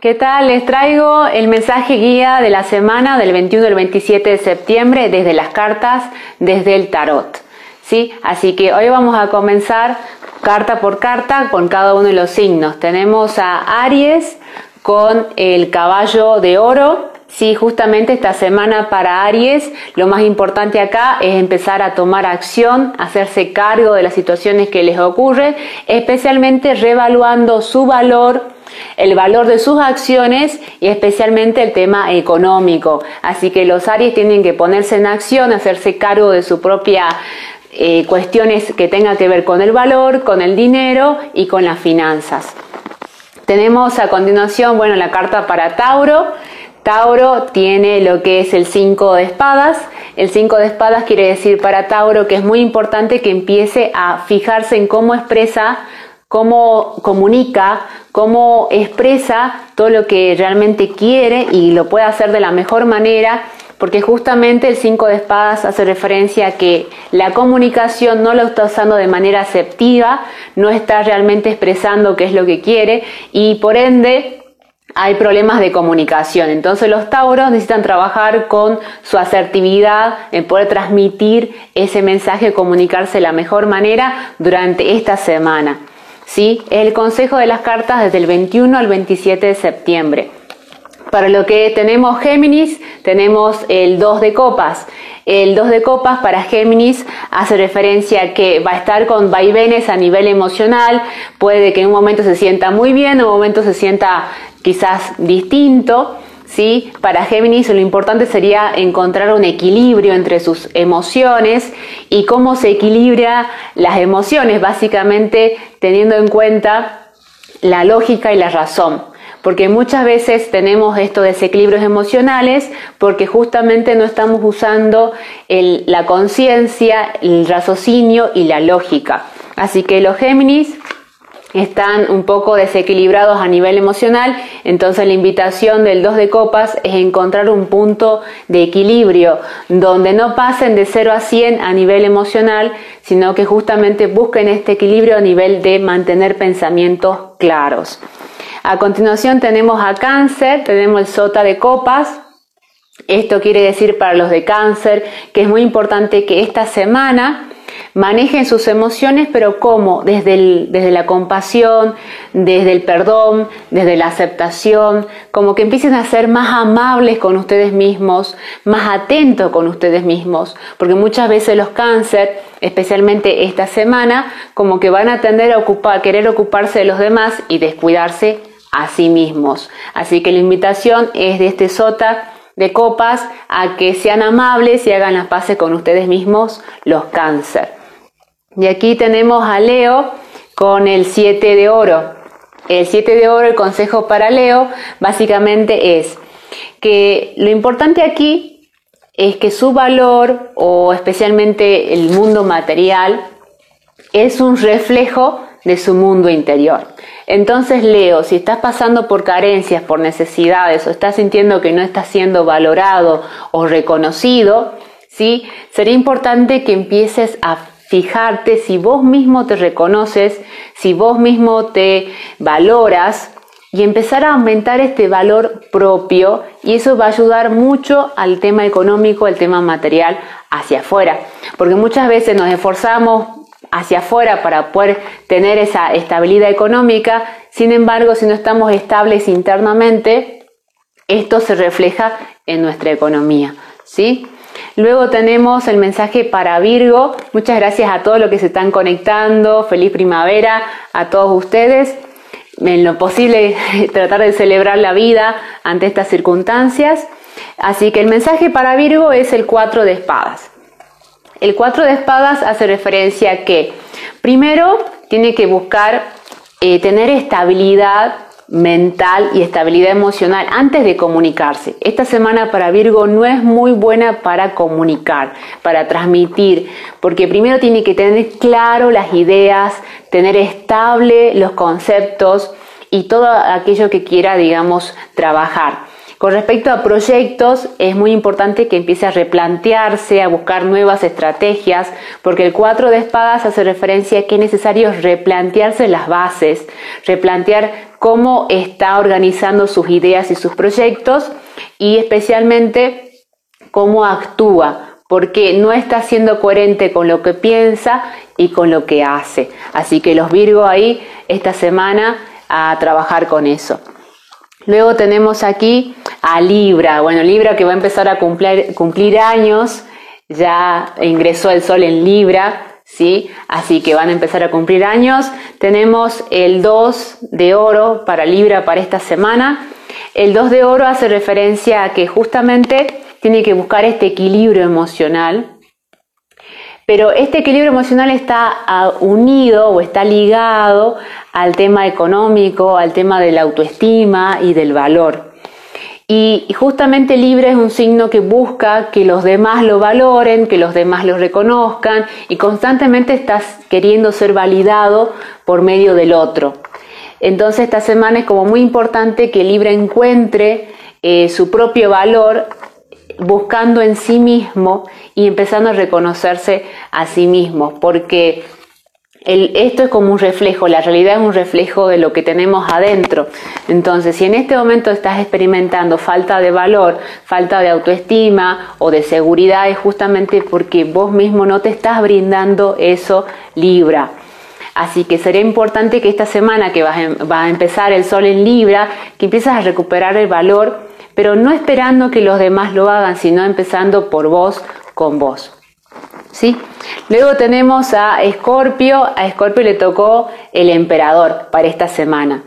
¿Qué tal? Les traigo el mensaje guía de la semana del 21 al 27 de septiembre desde las cartas, desde el tarot. ¿Sí? Así que hoy vamos a comenzar carta por carta con cada uno de los signos. Tenemos a Aries con el caballo de oro, Sí, justamente esta semana para Aries, lo más importante acá es empezar a tomar acción, hacerse cargo de las situaciones que les ocurren, especialmente revaluando su valor, el valor de sus acciones y especialmente el tema económico. Así que los Aries tienen que ponerse en acción, hacerse cargo de su propia eh, cuestiones que tengan que ver con el valor, con el dinero y con las finanzas. Tenemos a continuación, bueno, la carta para Tauro Tauro tiene lo que es el 5 de espadas. El 5 de espadas quiere decir para Tauro que es muy importante que empiece a fijarse en cómo expresa, cómo comunica, cómo expresa todo lo que realmente quiere y lo puede hacer de la mejor manera porque justamente el 5 de espadas hace referencia a que la comunicación no lo está usando de manera aceptiva, no está realmente expresando qué es lo que quiere y por ende hay problemas de comunicación. Entonces los tauros necesitan trabajar con su asertividad en poder transmitir ese mensaje, comunicarse de la mejor manera durante esta semana. ¿Sí? El consejo de las cartas desde el 21 al 27 de septiembre. Para lo que tenemos Géminis, tenemos el 2 de copas. El 2 de copas para Géminis hace referencia a que va a estar con vaivenes a nivel emocional, puede que en un momento se sienta muy bien, en un momento se sienta quizás distinto. ¿Sí? Para Géminis lo importante sería encontrar un equilibrio entre sus emociones y cómo se equilibra las emociones, básicamente teniendo en cuenta la lógica y la razón. Porque muchas veces tenemos estos desequilibrios emocionales porque justamente no estamos usando la conciencia, el raciocinio y la lógica. Así que los Géminis están un poco desequilibrados a nivel emocional, entonces la invitación del 2 de copas es encontrar un punto de equilibrio donde no pasen de 0 a 100 a nivel emocional, sino que justamente busquen este equilibrio a nivel de mantener pensamientos claros. A continuación tenemos a cáncer, tenemos el sota de copas, esto quiere decir para los de cáncer que es muy importante que esta semana manejen sus emociones, pero ¿cómo? Desde, desde la compasión, desde el perdón, desde la aceptación, como que empiecen a ser más amables con ustedes mismos, más atentos con ustedes mismos, porque muchas veces los cáncer, especialmente esta semana, como que van a tender a, ocupar, querer ocuparse de los demás y descuidarse a sí mismos. Así que la invitación es de este sota de copas a que sean amables y hagan las paces con ustedes mismos los cáncer. Y aquí tenemos a Leo con el 7 de oro. El 7 de oro, el consejo para Leo, básicamente es que lo importante aquí es que su valor o especialmente el mundo material es un reflejo de su mundo interior. Entonces, Leo, si estás pasando por carencias, por necesidades o estás sintiendo que no estás siendo valorado o reconocido, ¿sí? Sería importante que empieces a fijarte si vos mismo te reconoces, si vos mismo te valoras y empezar a aumentar este valor propio y eso va a ayudar mucho al tema económico, al tema material hacia afuera, porque muchas veces nos esforzamos hacia afuera para poder tener esa estabilidad económica, sin embargo, si no estamos estables internamente, esto se refleja en nuestra economía, ¿sí? Luego tenemos el mensaje para Virgo. Muchas gracias a todos los que se están conectando. Feliz primavera a todos ustedes. En lo posible tratar de celebrar la vida ante estas circunstancias. Así que el mensaje para Virgo es el 4 de espadas. El 4 de espadas hace referencia a que primero tiene que buscar eh, tener estabilidad mental y estabilidad emocional antes de comunicarse. Esta semana para Virgo no es muy buena para comunicar, para transmitir, porque primero tiene que tener claro las ideas, tener estable los conceptos y todo aquello que quiera, digamos, trabajar. Con respecto a proyectos, es muy importante que empiece a replantearse, a buscar nuevas estrategias, porque el 4 de espadas hace referencia a que es necesario replantearse las bases, replantear cómo está organizando sus ideas y sus proyectos y especialmente cómo actúa, porque no está siendo coherente con lo que piensa y con lo que hace. Así que los Virgo ahí esta semana a trabajar con eso. Luego tenemos aquí a Libra. Bueno, Libra que va a empezar a cumplir, años, ya ingresó el sol en Libra, ¿sí? Así que van a empezar a cumplir años. Tenemos el 2 de oro para Libra para esta semana. El 2 de oro hace referencia a que justamente tiene que buscar este equilibrio emocional, pero este equilibrio emocional está ah, unido o está ligado al tema económico, al tema de la autoestima y del valor. Y justamente Libre es un signo que busca que los demás lo valoren, que los demás lo reconozcan y constantemente estás queriendo ser validado por medio del otro. Entonces esta semana es como muy importante que Libre encuentre eh, su propio valor buscando en sí mismo y empezando a reconocerse a sí mismo, porque esto es como un reflejo, la realidad es un reflejo de lo que tenemos adentro. Entonces, si en este momento estás experimentando falta de valor, falta de autoestima o de seguridad, es justamente porque vos mismo no te estás brindando eso Libra. Así que sería importante que esta semana que em, va a empezar el sol en Libra, que empieces a recuperar el valor pero no esperando que los demás lo hagan, sino empezando por vos con vos. ¿Sí? Luego tenemos a Escorpio, a Escorpio le tocó el emperador para esta semana.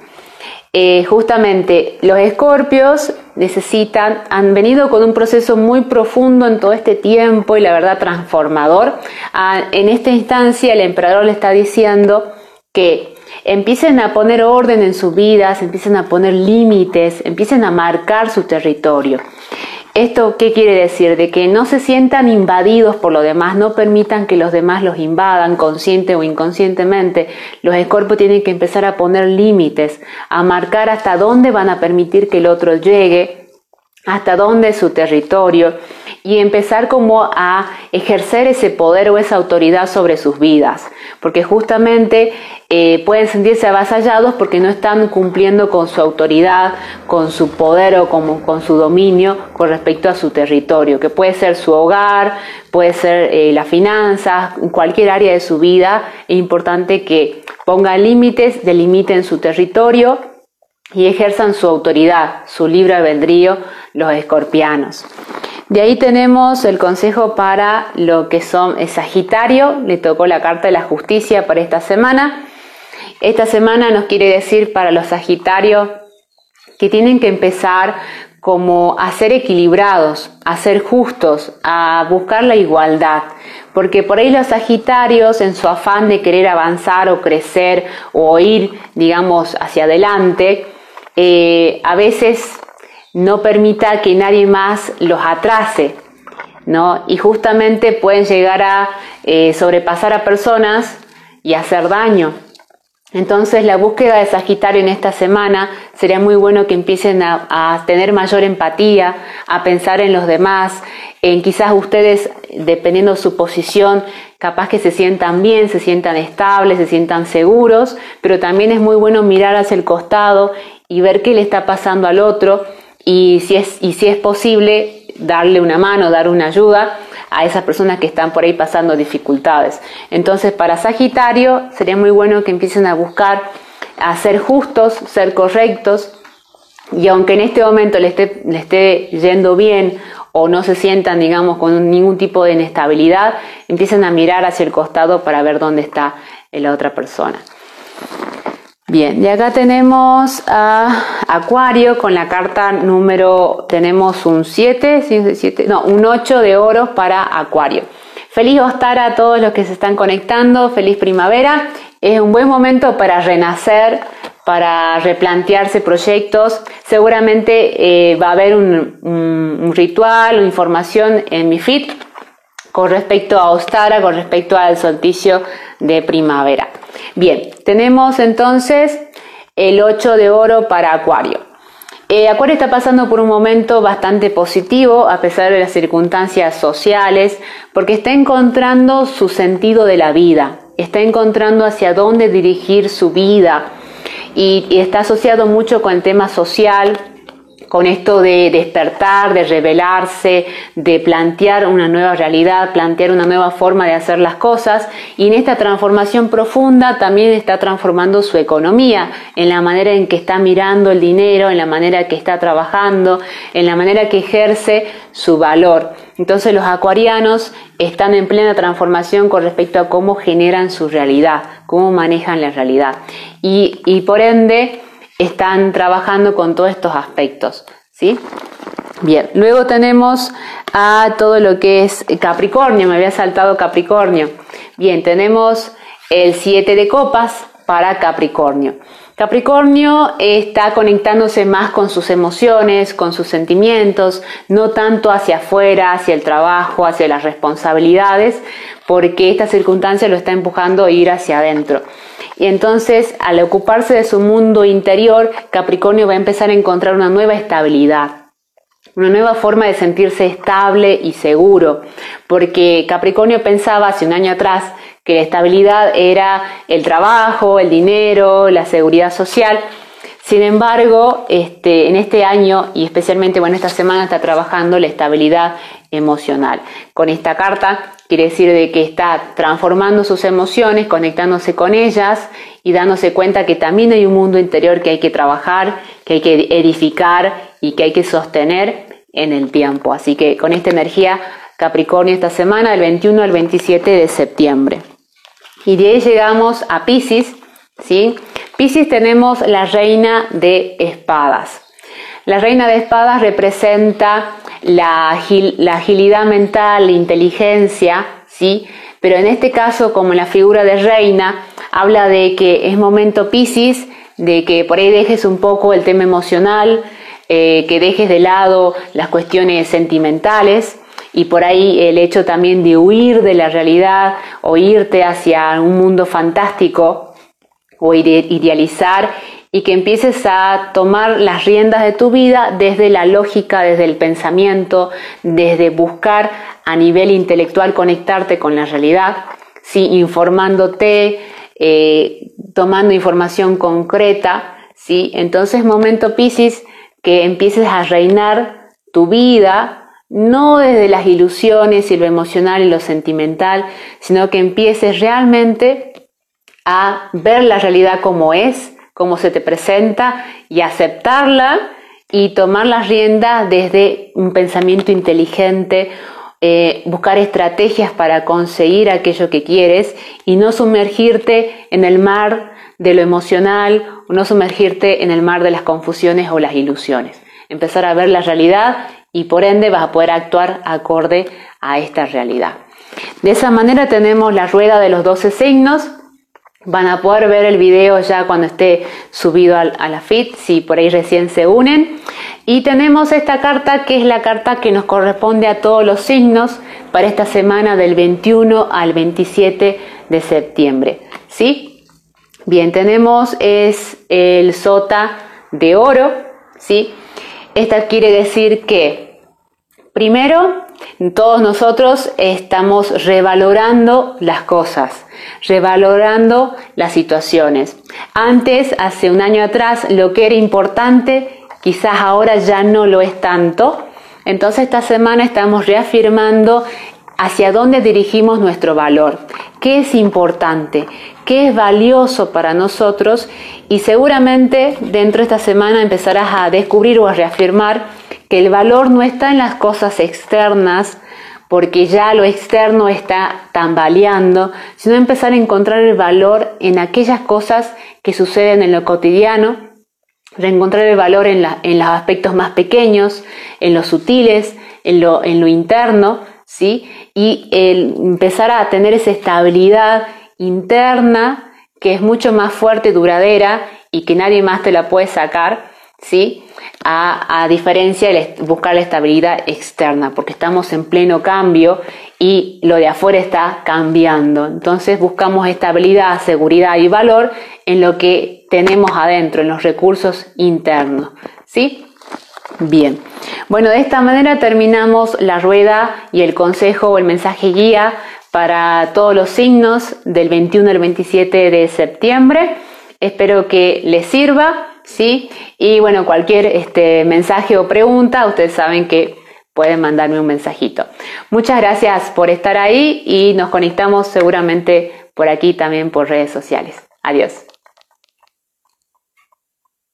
Eh, justamente los escorpios necesitan, han venido con un proceso muy profundo en todo este tiempo y la verdad transformador. Ah, en esta instancia el emperador le está diciendo que empiecen a poner orden en sus vidas, empiecen a poner límites, empiecen a marcar su territorio. ¿Esto qué quiere decir? De que no se sientan invadidos por lo demás, no permitan que los demás los invadan consciente o inconscientemente. Los escorpios tienen que empezar a poner límites, a marcar hasta dónde van a permitir que el otro llegue, hasta dónde es su territorio y empezar como a ejercer ese poder o esa autoridad sobre sus vidas, porque justamente eh, pueden sentirse avasallados porque no están cumpliendo con su autoridad, con su poder o con, con su dominio con respecto a su territorio, que puede ser su hogar, puede ser eh, las finanzas, cualquier área de su vida. Es importante que pongan límites, delimiten su territorio y ejerzan su autoridad, su libre albedrío, los escorpianos. De ahí tenemos el consejo para lo que son Sagitario, le tocó la carta de la justicia para esta semana. Esta semana nos quiere decir para los Sagitarios que tienen que empezar como a ser equilibrados, a ser justos, a buscar la igualdad. Porque por ahí los Sagitarios, en su afán de querer avanzar o crecer o ir, digamos, hacia adelante, eh, a veces no permita que nadie más los atrase, ¿no? Y justamente pueden llegar a eh, sobrepasar a personas y hacer daño. Entonces la búsqueda de Sagitario en esta semana sería muy bueno que empiecen a, tener mayor empatía, a pensar en los demás, en quizás ustedes, dependiendo de su posición, capaz que se sientan bien, se sientan estables, se sientan seguros, pero también es muy bueno mirar hacia el costado y ver qué le está pasando al otro y si es, y si es posible darle una mano, dar una ayuda a esas personas que están por ahí pasando dificultades. Entonces, para Sagitario sería muy bueno que empiecen a buscar a ser justos, ser correctos, y aunque en este momento le esté, le esté yendo bien o no se sientan, digamos, con ningún tipo de inestabilidad, empiecen a mirar hacia el costado para ver dónde está la otra persona. Bien, y acá tenemos a Acuario con la carta número, tenemos un 7, 7 no, un 8 de oro para Acuario. Feliz Ostar a todos los que se están conectando, feliz primavera. Es un buen momento para renacer, para replantearse proyectos. Seguramente eh, va a haber un, un, ritual o información en mi feed con respecto a Ostara, con respecto al solsticio de primavera. Bien, tenemos entonces el 8 de oro para Acuario. Eh, Acuario está pasando por un momento bastante positivo a pesar de las circunstancias sociales, porque está encontrando su sentido de la vida, está encontrando hacia dónde dirigir su vida y está asociado mucho con el tema social, con esto de despertar, de revelarse, de plantear una nueva realidad, plantear una nueva forma de hacer las cosas y en esta transformación profunda también está transformando su economía, en la manera en que está mirando el dinero, en la manera que está trabajando, en la manera que ejerce su valor. Entonces los acuarianos están en plena transformación con respecto a cómo generan su realidad, cómo manejan la realidad. Y, y por ende, están trabajando con todos estos aspectos. ¿sí? Bien, luego tenemos a todo lo que es Capricornio, me había saltado Capricornio. Bien, tenemos el 7 de copas para Capricornio. Capricornio está conectándose más con sus emociones, con sus sentimientos, no tanto hacia afuera, hacia el trabajo, hacia las responsabilidades, porque esta circunstancia lo está empujando a ir hacia adentro. Y entonces, al ocuparse de su mundo interior, Capricornio va a empezar a encontrar una nueva estabilidad, una nueva forma de sentirse estable y seguro, porque Capricornio pensaba hace un año atrás que la estabilidad era el trabajo, el dinero, la seguridad social. Sin embargo, este, en este año y especialmente bueno, esta semana está trabajando la estabilidad emocional. Con esta carta quiere decir de que está transformando sus emociones, conectándose con ellas y dándose cuenta que también hay un mundo interior que hay que trabajar, que hay que edificar y que hay que sostener en el tiempo. Así que con esta energía Capricornio esta semana del 21 al 27 de septiembre. Y de ahí llegamos a Pisces, ¿sí? Pisces tenemos la reina de espadas. La reina de espadas representa la, agilidad mental, la inteligencia, ¿sí? Pero en este caso, como la figura de reina, habla de que es momento Pisces, de que por ahí dejes un poco el tema emocional, eh, que dejes de lado las cuestiones sentimentales y por ahí el hecho también de huir de la realidad o irte hacia un mundo fantástico o idealizar y que empieces a tomar las riendas de tu vida desde la lógica, desde el pensamiento, desde buscar a nivel intelectual conectarte con la realidad, ¿sí? informándote, eh, tomando información concreta. ¿sí? Entonces, momento Pisces, que empieces a reinar tu vida no desde las ilusiones y lo emocional y lo sentimental, sino que empieces realmente a ver la realidad como es, como se te presenta y aceptarla y tomar las riendas desde un pensamiento inteligente, eh, buscar estrategias para conseguir aquello que quieres y no sumergirte en el mar de lo emocional no sumergirte en el mar de las confusiones o las ilusiones. Empezar a ver la realidad y por ende vas a poder actuar acorde a esta realidad. De esa manera tenemos la rueda de los 12 signos. Van a poder ver el video ya cuando esté subido a la FIT, si por ahí recién se unen. Y tenemos esta carta que es la carta que nos corresponde a todos los signos para esta semana del 21 al 27 de septiembre. ¿Sí? Bien, tenemos es el sota de oro, ¿sí? Esta quiere decir que, primero, todos nosotros estamos revalorando las cosas, revalorando las situaciones. Antes, hace un año atrás, lo que era importante, quizás ahora ya no lo es tanto. Entonces esta semana estamos reafirmando hacia dónde dirigimos nuestro valor, qué es importante, qué es valioso para nosotros y seguramente dentro de esta semana empezarás a descubrir o a reafirmar que el valor no está en las cosas externas, porque ya lo externo está tambaleando, sino empezar a encontrar el valor en aquellas cosas que suceden en lo cotidiano, reencontrar el valor en, los aspectos más pequeños, en los sutiles, en lo, en lo interno, ¿sí? y el empezar a tener esa estabilidad interna que es mucho más fuerte, duradera y que nadie más te la puede sacar, ¿sí? A, a, diferencia de buscar la estabilidad externa, porque estamos en pleno cambio y lo de afuera está cambiando. Entonces buscamos estabilidad, seguridad y valor en lo que tenemos adentro, en los recursos internos, ¿sí? Bien, bueno, de esta manera terminamos la rueda y el consejo o el mensaje guía para todos los signos del 21 al 27 de septiembre. Espero que les sirva, ¿sí? Y bueno, cualquier este, mensaje o pregunta, ustedes saben que pueden mandarme un mensajito. Muchas gracias por estar ahí y nos conectamos seguramente por aquí también por redes sociales. Adiós.